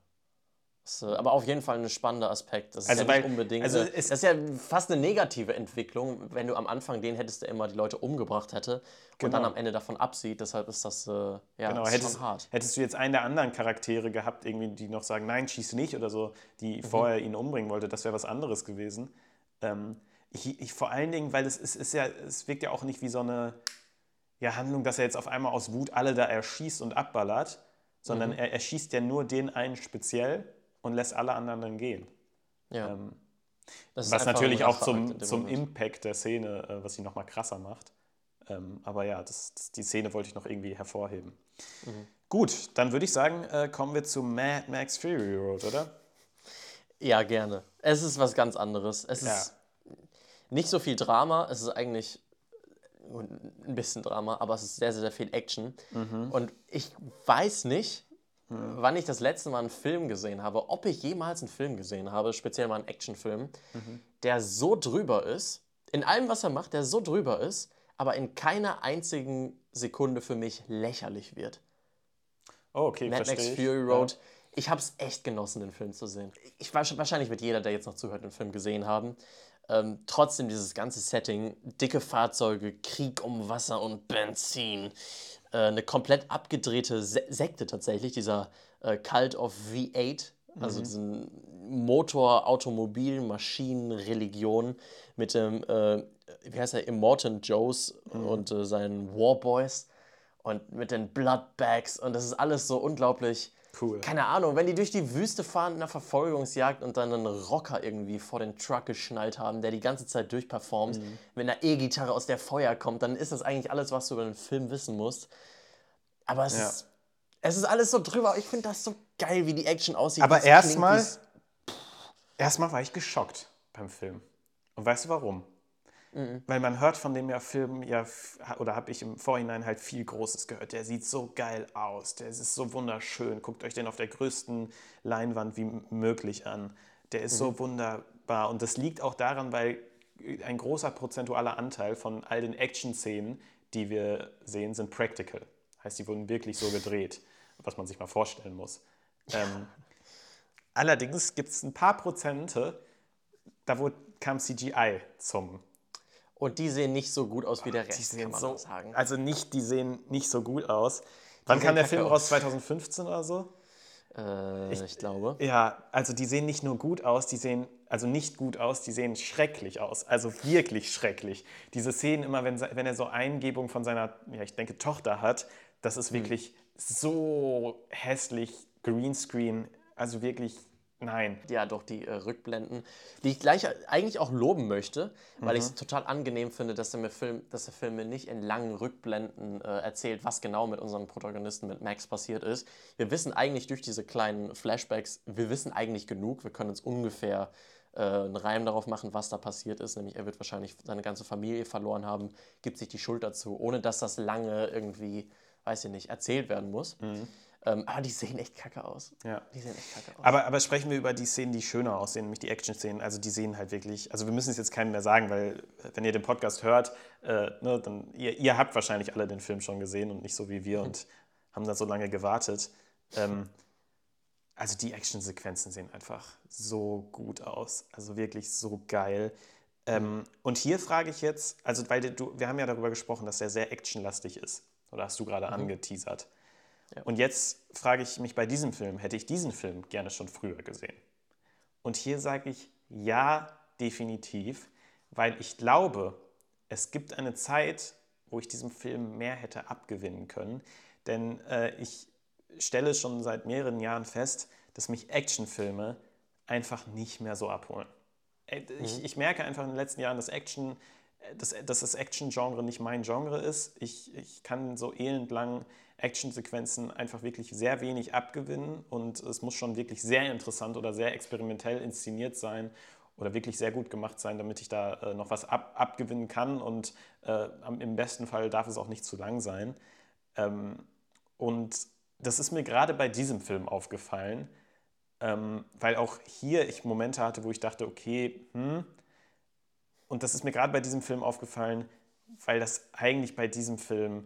ist, äh, aber auf jeden Fall ein spannender Aspekt. Das ist also ja weil, nicht unbedingt. Also das ist ja fast eine negative Entwicklung, wenn du am Anfang den hättest, der immer die Leute umgebracht hätte genau. und dann am Ende davon absieht. Deshalb ist das äh, ja genau. ist hättest, schon hart. Hättest du jetzt einen der anderen Charaktere gehabt, irgendwie, die noch sagen, nein, schieß nicht oder so, die mhm. vorher ihn umbringen wollte, das wäre was anderes gewesen. Ähm, ich, ich, vor allen Dingen, weil es ist, ist ja, es wirkt ja auch nicht wie so eine ja, Handlung, dass er jetzt auf einmal aus Wut alle da erschießt und abballert, sondern mhm. er erschießt ja nur den einen speziell und lässt alle anderen dann gehen. Ja. Ähm, was natürlich auch zum, zum Impact der Szene, äh, was sie nochmal krasser macht. Ähm, aber ja, das, das, die Szene wollte ich noch irgendwie hervorheben. Mhm. Gut, dann würde ich sagen, äh, kommen wir zu Mad Max Fury Road, oder? Ja, gerne. Es ist was ganz anderes. Es ja. ist nicht so viel Drama, es ist eigentlich ein bisschen Drama, aber es ist sehr, sehr viel Action. Mhm. Und ich weiß nicht, mhm. wann ich das letzte Mal einen Film gesehen habe, ob ich jemals einen Film gesehen habe, speziell mal einen Actionfilm, mhm. der so drüber ist, in allem, was er macht, der so drüber ist, aber in keiner einzigen Sekunde für mich lächerlich wird. Oh, okay, Mad Max Fury Road. Ja. Ich habe es echt genossen, den Film zu sehen. Ich, wahrscheinlich wird jeder, der jetzt noch zuhört, den Film gesehen haben. Ähm, trotzdem dieses ganze Setting, dicke Fahrzeuge, Krieg um Wasser und Benzin, äh, eine komplett abgedrehte Se Sekte tatsächlich, dieser äh, Cult of V8, also mhm. diesen Motor, Automobil, Maschinen, Religion mit dem, äh, wie heißt er, Immortan Joes mhm. und äh, seinen Warboys und mit den Bloodbags und das ist alles so unglaublich Cool. Keine Ahnung, wenn die durch die Wüste fahren in einer Verfolgungsjagd und dann einen Rocker irgendwie vor den Truck geschnallt haben, der die ganze Zeit durchperformt, mhm. wenn eine E-Gitarre aus der Feuer kommt, dann ist das eigentlich alles, was du über den Film wissen musst. Aber es, ja. ist, es ist alles so drüber. Ich finde das so geil, wie die Action aussieht. Aber erstmal erstmal war ich geschockt beim Film. Und weißt du warum? Mhm. Weil man hört von dem ja Film ja, oder habe ich im Vorhinein halt viel Großes gehört. Der sieht so geil aus, der ist so wunderschön. Guckt euch den auf der größten Leinwand wie möglich an. Der ist mhm. so wunderbar. Und das liegt auch daran, weil ein großer prozentualer Anteil von all den Action-Szenen, die wir sehen, sind practical. Heißt, die wurden wirklich so gedreht, was man sich mal vorstellen muss. Ähm, allerdings gibt es ein paar Prozente, da kam CGI zum und die sehen nicht so gut aus wie der Rest, die sehen kann so, sagen. Also nicht, die sehen nicht so gut aus. Wann kam der Film raus? 2015 oder so? Äh, ich, ich, glaube. Ja, also die sehen nicht nur gut aus, die sehen also nicht gut aus, die sehen schrecklich aus. Also wirklich schrecklich. Diese Szenen immer, wenn, wenn er so Eingebung von seiner, ja, ich denke, Tochter hat, das ist hm. wirklich hm. so hässlich, Greenscreen, also wirklich Nein. Ja, doch, die äh, Rückblenden, die ich gleich eigentlich auch loben möchte, weil mhm. ich es total angenehm finde, dass der, Film, dass der Film mir nicht in langen Rückblenden äh, erzählt, was genau mit unserem Protagonisten, mit Max, passiert ist. Wir wissen eigentlich durch diese kleinen Flashbacks, wir wissen eigentlich genug, wir können uns ungefähr äh, einen Reim darauf machen, was da passiert ist. Nämlich, er wird wahrscheinlich seine ganze Familie verloren haben, gibt sich die Schuld dazu, ohne dass das lange irgendwie, weiß ich nicht, erzählt werden muss. Mhm. Ähm, aber die sehen echt kacke aus. Ja. Die sehen echt kacke aus. Aber, aber sprechen wir über die Szenen, die schöner aussehen, nämlich die Action-Szenen. Also die sehen halt wirklich, also wir müssen es jetzt keinem mehr sagen, weil wenn ihr den Podcast hört, äh, ne, dann ihr, ihr, habt wahrscheinlich alle den Film schon gesehen und nicht so wie wir und haben da so lange gewartet. Ähm, also die Action-Sequenzen sehen einfach so gut aus. Also wirklich so geil. Ähm, und hier frage ich jetzt, also weil du, wir haben ja darüber gesprochen, dass er sehr actionlastig ist. Oder hast du gerade mhm. angeteasert? Ja. Und jetzt frage ich mich bei diesem Film, hätte ich diesen Film gerne schon früher gesehen? Und hier sage ich ja, definitiv, weil ich glaube, es gibt eine Zeit, wo ich diesem Film mehr hätte abgewinnen können. Denn äh, ich stelle schon seit mehreren Jahren fest, dass mich Actionfilme einfach nicht mehr so abholen. Äh, ich, mhm. ich merke einfach in den letzten Jahren, dass Action dass, dass das Action-Genre nicht mein Genre ist. Ich, ich kann so elendlang Actionsequenzen einfach wirklich sehr wenig abgewinnen und es muss schon wirklich sehr interessant oder sehr experimentell inszeniert sein oder wirklich sehr gut gemacht sein, damit ich da äh, noch was ab, abgewinnen kann und äh, im besten Fall darf es auch nicht zu lang sein. Ähm, und das ist mir gerade bei diesem Film aufgefallen, ähm, weil auch hier ich Momente hatte, wo ich dachte, okay, hm, und das ist mir gerade bei diesem Film aufgefallen, weil das eigentlich bei diesem Film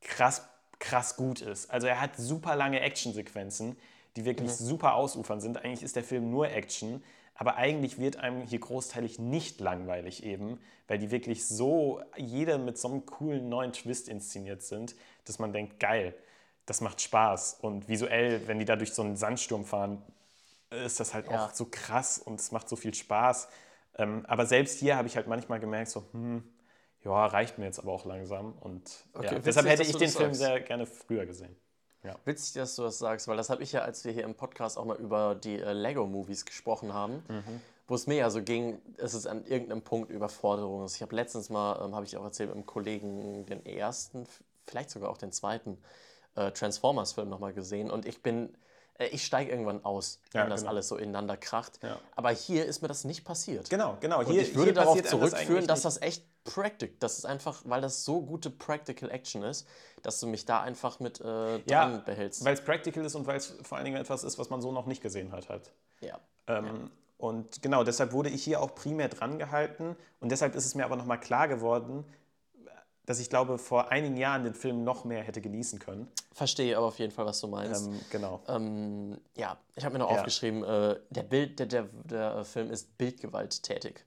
krass, krass gut ist. Also er hat super lange Actionsequenzen, die wirklich mhm. super ausufern sind. Eigentlich ist der Film nur Action, aber eigentlich wird einem hier großteilig nicht langweilig eben, weil die wirklich so, jede mit so einem coolen neuen Twist inszeniert sind, dass man denkt, geil, das macht Spaß. Und visuell, wenn die da durch so einen Sandsturm fahren, ist das halt ja. auch so krass und es macht so viel Spaß. Ähm, aber selbst hier habe ich halt manchmal gemerkt, so, hm, ja, reicht mir jetzt aber auch langsam. Und okay, ja, deshalb hätte ich den Film sagst. sehr gerne früher gesehen. Ja. Witzig, dass du das sagst, weil das habe ich ja, als wir hier im Podcast auch mal über die äh, Lego-Movies gesprochen haben, mhm. wo es mir ja so ging, es ist an irgendeinem Punkt Überforderung. Also ich habe letztens mal, ähm, habe ich auch erzählt, mit einem Kollegen den ersten, vielleicht sogar auch den zweiten äh, Transformers-Film nochmal gesehen und ich bin ich steige irgendwann aus, wenn ja, das genau. alles so ineinander kracht. Ja. Aber hier ist mir das nicht passiert. Genau, genau. Hier, Und ich würde darauf zurückführen, das dass das echt practical, das ist einfach, weil das so gute Practical Action ist, dass du mich da einfach mit äh, dran ja, behältst. Weil es practical ist und weil es vor allen Dingen etwas ist, was man so noch nicht gesehen hat halt. Ja. Ähm, ja. Und genau, deshalb wurde ich hier auch primär dran gehalten und deshalb ist es mir aber nochmal klar geworden, dass ich glaube, vor einigen Jahren den Film noch mehr hätte genießen können. Verstehe aber auf jeden Fall, was du meinst. Ähm, genau. Ähm, ja, ich habe mir noch ja. aufgeschrieben, äh, der, Bild, der, der, der Film ist bildgewalttätig.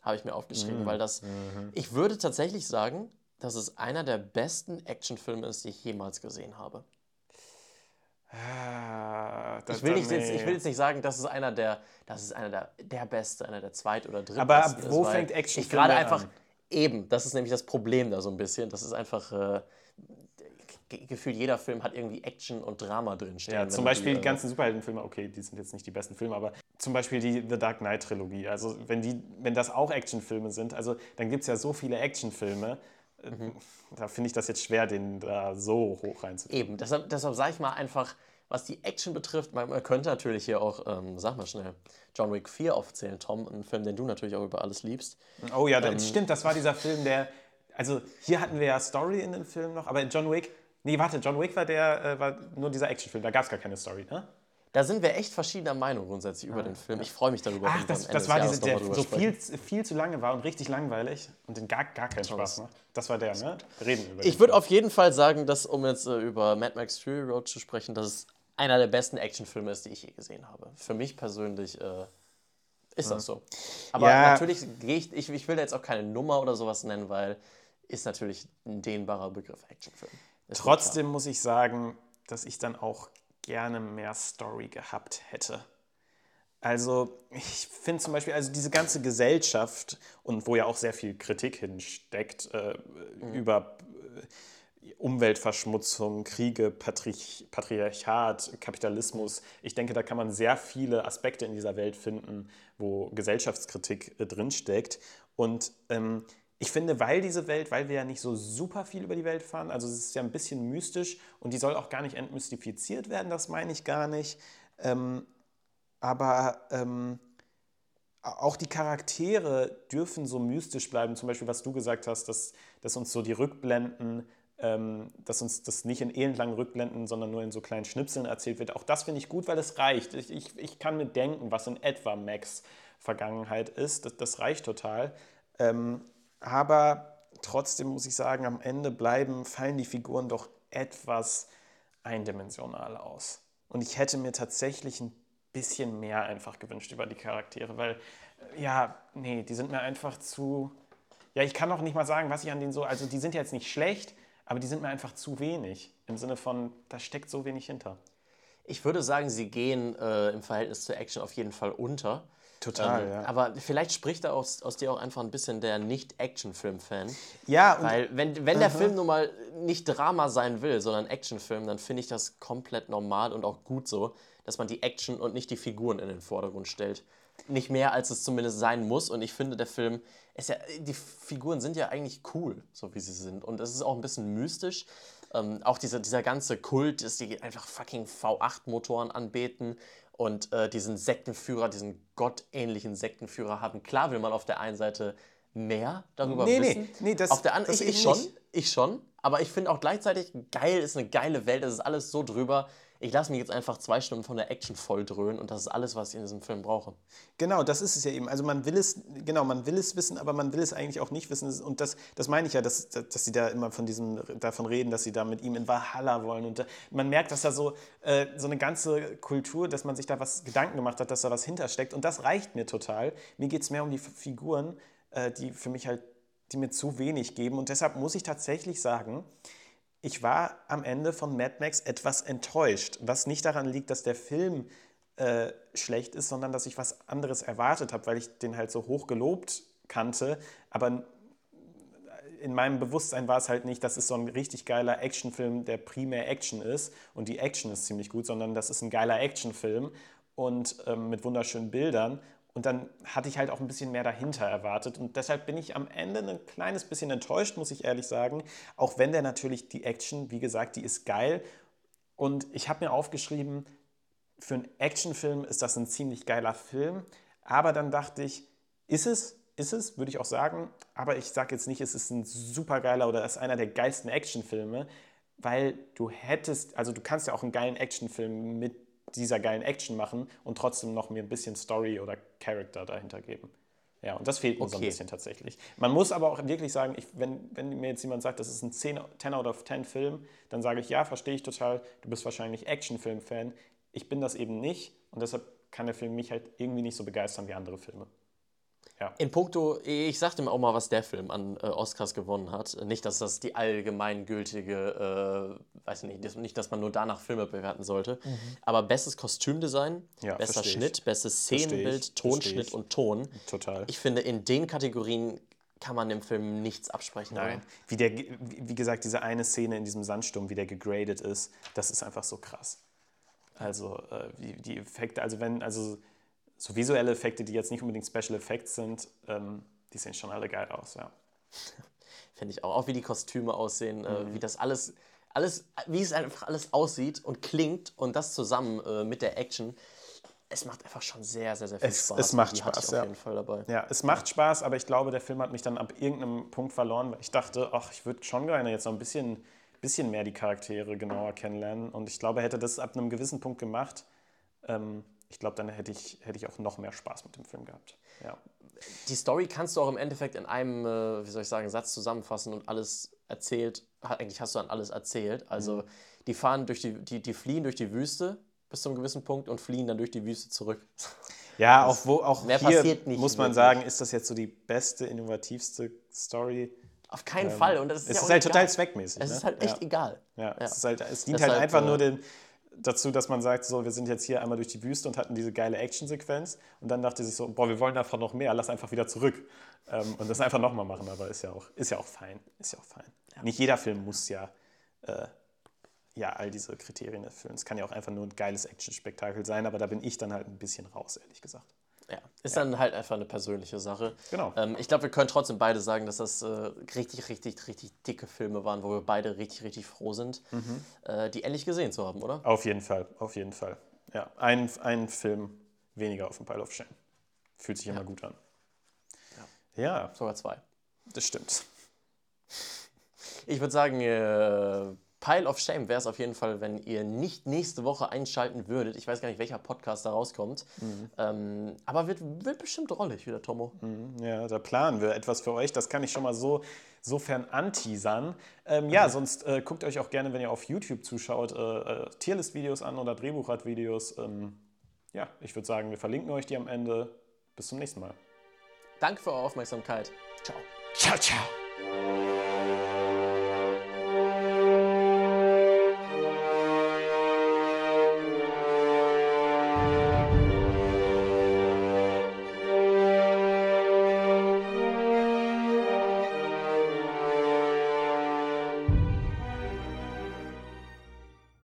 Habe ich mir aufgeschrieben, mhm. weil das, mhm. ich würde tatsächlich sagen, dass es einer der besten Actionfilme ist, die ich jemals gesehen habe. Ah, ich, will nicht jetzt, ich will jetzt nicht sagen, das ist einer der, das ist einer der, der beste, einer der zweit- oder dritt Aber wo ist, fängt Action ich gerade einfach, an? Eben, das ist nämlich das Problem da so ein bisschen. Das ist einfach. Äh, gefühlt jeder Film hat irgendwie Action und Drama drinstehen. Ja, zum Beispiel die, die ganzen Superheldenfilme, okay, die sind jetzt nicht die besten Filme, aber zum Beispiel die The Dark Knight Trilogie. Also wenn, die, wenn das auch Actionfilme sind, also dann gibt es ja so viele Actionfilme, äh, mhm. da finde ich das jetzt schwer, den da so hoch reinzubringen. Eben, deshalb, deshalb sage ich mal einfach, was die Action betrifft, man, man könnte natürlich hier auch, ähm, sag mal schnell, John Wick 4 aufzählen, Tom, ein Film, den du natürlich auch über alles liebst. Oh ja, ähm, stimmt, das war dieser Film, der, also hier hatten wir ja Story in dem Film noch, aber John Wick, nee, warte, John Wick war der, äh, war nur dieser Actionfilm, da gab es gar keine Story, ne? Da sind wir echt verschiedener Meinung grundsätzlich über ah, den Film. Ich freue mich darüber. Ach, das, das war dieser, der so viel, viel zu lange war und richtig langweilig und den gar, gar keinen Spaß macht. Das war der, ne? Reden über Ich würde auf jeden Fall sagen, dass, um jetzt äh, über Mad Max Fury Road zu sprechen, dass es einer der besten Actionfilme ist, die ich je gesehen habe. Für mich persönlich äh, ist das so. Aber ja. natürlich gehe ich, ich, ich will da jetzt auch keine Nummer oder sowas nennen, weil ist natürlich ein dehnbarer Begriff Actionfilm. Ist Trotzdem muss ich sagen, dass ich dann auch gerne mehr Story gehabt hätte. Also ich finde zum Beispiel, also diese ganze Gesellschaft und wo ja auch sehr viel Kritik hinsteckt äh, mhm. über Umweltverschmutzung, Kriege, Patrich, Patriarchat, Kapitalismus. Ich denke, da kann man sehr viele Aspekte in dieser Welt finden, wo Gesellschaftskritik äh, drinsteckt. Und ähm, ich finde, weil diese Welt, weil wir ja nicht so super viel über die Welt fahren, also es ist ja ein bisschen mystisch und die soll auch gar nicht entmystifiziert werden, das meine ich gar nicht. Ähm, aber ähm, auch die Charaktere dürfen so mystisch bleiben. Zum Beispiel, was du gesagt hast, dass, dass uns so die Rückblenden ähm, dass uns das nicht in elendlangen Rückblenden, sondern nur in so kleinen Schnipseln erzählt wird. Auch das finde ich gut, weil es reicht. Ich, ich, ich, kann mir denken, was in etwa Max Vergangenheit ist. Das, das reicht total. Ähm, aber trotzdem muss ich sagen, am Ende bleiben, fallen die Figuren doch etwas eindimensional aus. Und ich hätte mir tatsächlich ein bisschen mehr einfach gewünscht über die Charaktere, weil, äh, ja, nee, die sind mir einfach zu. Ja, ich kann auch nicht mal sagen, was ich an denen so. Also, die sind jetzt nicht schlecht, aber die sind mir einfach zu wenig. Im Sinne von, da steckt so wenig hinter. Ich würde sagen, sie gehen äh, im Verhältnis zur Action auf jeden Fall unter. Total, ähm, ja. Aber vielleicht spricht da aus, aus dir auch einfach ein bisschen der Nicht-Action-Film-Fan. Ja. Weil wenn, wenn der Film nun mal nicht Drama sein will, sondern Actionfilm, dann finde ich das komplett normal und auch gut so, dass man die Action und nicht die Figuren in den Vordergrund stellt. nicht mehr, als es zumindest sein muss. Und ich finde, der Film ist ja, die Figuren sind ja eigentlich cool, so wie sie sind. Und es ist auch ein bisschen mystisch. Ähm, auch dieser, dieser ganze Kult, dass die einfach fucking V8-Motoren anbeten und äh, diesen Sektenführer, diesen gottähnlichen Sektenführer haben. Klar will man auf der einen Seite mehr darüber Nee, nee, wissen. nee, das- auf der anderen, ich, ich schon, ich schon. Aber ich finde auch gleichzeitig geil ist eine geile Welt. Es ist alles so drüber. Ich lasse mich jetzt einfach zwei Stunden von der Action voll dröhnen und das ist alles, was ich in diesem Film brauche. Genau, das ist es ja eben. Also man will es, genau, man will es wissen, aber man will es eigentlich auch nicht wissen. Und das, das meine ich ja, dass, dass sie da immer von diesem, davon reden, dass sie da mit ihm in Valhalla wollen. Und da, man merkt, dass da so, äh, so eine ganze Kultur, dass man sich da was Gedanken gemacht hat, dass da was hintersteckt. Und das reicht mir total. Mir geht es mehr um die Figuren, äh, die für mich halt, die mir zu wenig geben. Und deshalb muss ich tatsächlich sagen, ich war am Ende von Mad Max etwas enttäuscht, was nicht daran liegt, dass der Film äh, schlecht ist, sondern dass ich was anderes erwartet habe, weil ich den halt so hoch gelobt kannte. Aber in meinem Bewusstsein war es halt nicht, dass es so ein richtig geiler Actionfilm, der primär Action ist und die Action ist ziemlich gut, sondern das ist ein geiler Actionfilm und ähm, mit wunderschönen Bildern. Und dann hatte ich halt auch ein bisschen mehr dahinter erwartet. Und deshalb bin ich am Ende ein kleines bisschen enttäuscht, muss ich ehrlich sagen. Auch wenn der natürlich die Action, wie gesagt, die ist geil. Und ich habe mir aufgeschrieben, für einen Actionfilm ist das ein ziemlich geiler Film. Aber dann dachte ich, ist es? Ist es, würde ich auch sagen. Aber ich sage jetzt nicht, es ist ein super geiler oder es ist einer der geilsten Actionfilme, weil du hättest, also du kannst ja auch einen geilen Actionfilm mit dieser geilen Action machen und trotzdem noch mir ein bisschen Story oder Character dahinter geben. Ja, und das fehlt mir so ein Okay. bisschen tatsächlich. Man muss aber auch wirklich sagen, ich, wenn, wenn mir jetzt jemand sagt, das ist ein 10, 10 out of 10 Film, dann sage ich, ja, verstehe ich total, du bist wahrscheinlich Actionfilm-Fan. Ich bin das eben nicht und deshalb kann der Film mich halt irgendwie nicht so begeistern wie andere Filme. Ja. In puncto, ich sagte mir auch mal, was der Film an äh, Oscars gewonnen hat. Nicht, dass das die allgemeingültige, äh, weiß nicht, das- nicht, dass man nur danach Filme bewerten sollte. Aber bestes Kostümdesign, Mhm. Ja, ich. Schnitt, bestes Szenenbild, Tonschnitt und Ton. Total. Ich finde, in den Kategorien kann man dem Film nichts absprechen. Nein. Oder? Wie, der, wie gesagt, diese eine Szene in diesem Sandsturm, wie der gegradet ist, das ist einfach so krass. Also äh, die Effekte, also wenn, also so visuelle Effekte, die jetzt nicht unbedingt Special Effects sind, ähm, die sehen schon alle geil aus, ja. Finde ich auch. Auch wie die Kostüme aussehen, Mhm. äh, wie das alles, alles, wie es einfach alles aussieht und klingt und das zusammen äh, mit der Action. Es macht einfach schon sehr, sehr, sehr viel Es- Spaß. es macht Die Spaß, auf ja. jeden Fall dabei. Ja, es macht Spaß, aber ich glaube, der Film hat mich dann ab irgendeinem Punkt verloren, weil ich dachte, ach, ich würde schon gerne jetzt noch ein bisschen, bisschen mehr die Charaktere genauer kennenlernen. Und ich glaube, hätte das ab einem gewissen Punkt gemacht, ähm, ich glaube, dann hätte ich, hätte ich auch noch mehr Spaß mit dem Film gehabt. Ja. Die Story kannst du auch im Endeffekt in einem, äh, wie soll ich sagen, Satz zusammenfassen und alles erzählt. Eigentlich hast du dann alles erzählt. Also Mhm. die fahren durch die, die, die fliehen durch die Wüste bis zu einem gewissen Punkt und fliehen dann durch die Wüste zurück. Ja, auch, wo, auch Mehr hier passiert nicht muss man wirklich. sagen, ist das jetzt so die beste, innovativste Story. Auf keinen Fall. Und das ist Ähm, es ja ist halt egal. total zweckmäßig. Es ne? ist halt echt ja. egal. Ja, Ja. Es, ist halt, es dient Deshalb, halt einfach äh, nur den, dazu, dass man sagt, so, wir sind jetzt hier einmal durch die Wüste und hatten diese geile Actionsequenz und dann dachte sich so, boah, wir wollen einfach noch mehr, lass einfach wieder zurück ähm, und das einfach nochmal machen, aber ist ja auch, ist ja auch fein, ist ja auch fein. Nicht jeder Film muss ja, äh, ja all diese Kriterien erfüllen. Es kann ja auch einfach nur ein geiles Actionspektakel sein, aber da bin ich dann halt ein bisschen raus, ehrlich gesagt. Ja, ist dann halt einfach eine persönliche Sache. Genau. Ähm, ich glaube, wir können trotzdem beide sagen, dass das äh, richtig, richtig, richtig dicke Filme waren, wo wir beide richtig, richtig froh sind, Mhm. äh, die endlich gesehen zu haben, oder? Auf jeden Fall, auf jeden Fall. Ja, ein, ein Film weniger auf dem Pile of Shame. Fühlt sich immer gut an. Ja, Sogar zwei. das stimmt. Ich würde sagen, äh, Pile of Shame wäre es auf jeden Fall, wenn ihr nicht nächste Woche einschalten würdet. Ich weiß gar nicht, welcher Podcast da rauskommt. Mhm. Ähm, aber wird, wird bestimmt rollig wieder, Tomo. Ja, da planen wir etwas für euch. Das kann ich schon mal so sofern anteasern. Ähm, ja, sonst äh, guckt euch auch gerne, wenn ihr auf YouTube zuschaut, äh, äh, Tierlist-Videos an oder Drehbuchrad-Videos. Ähm, ja, ich würde sagen, wir verlinken euch die am Ende. Bis zum nächsten Mal. Danke für eure Aufmerksamkeit. Ciao. Ciao, ciao.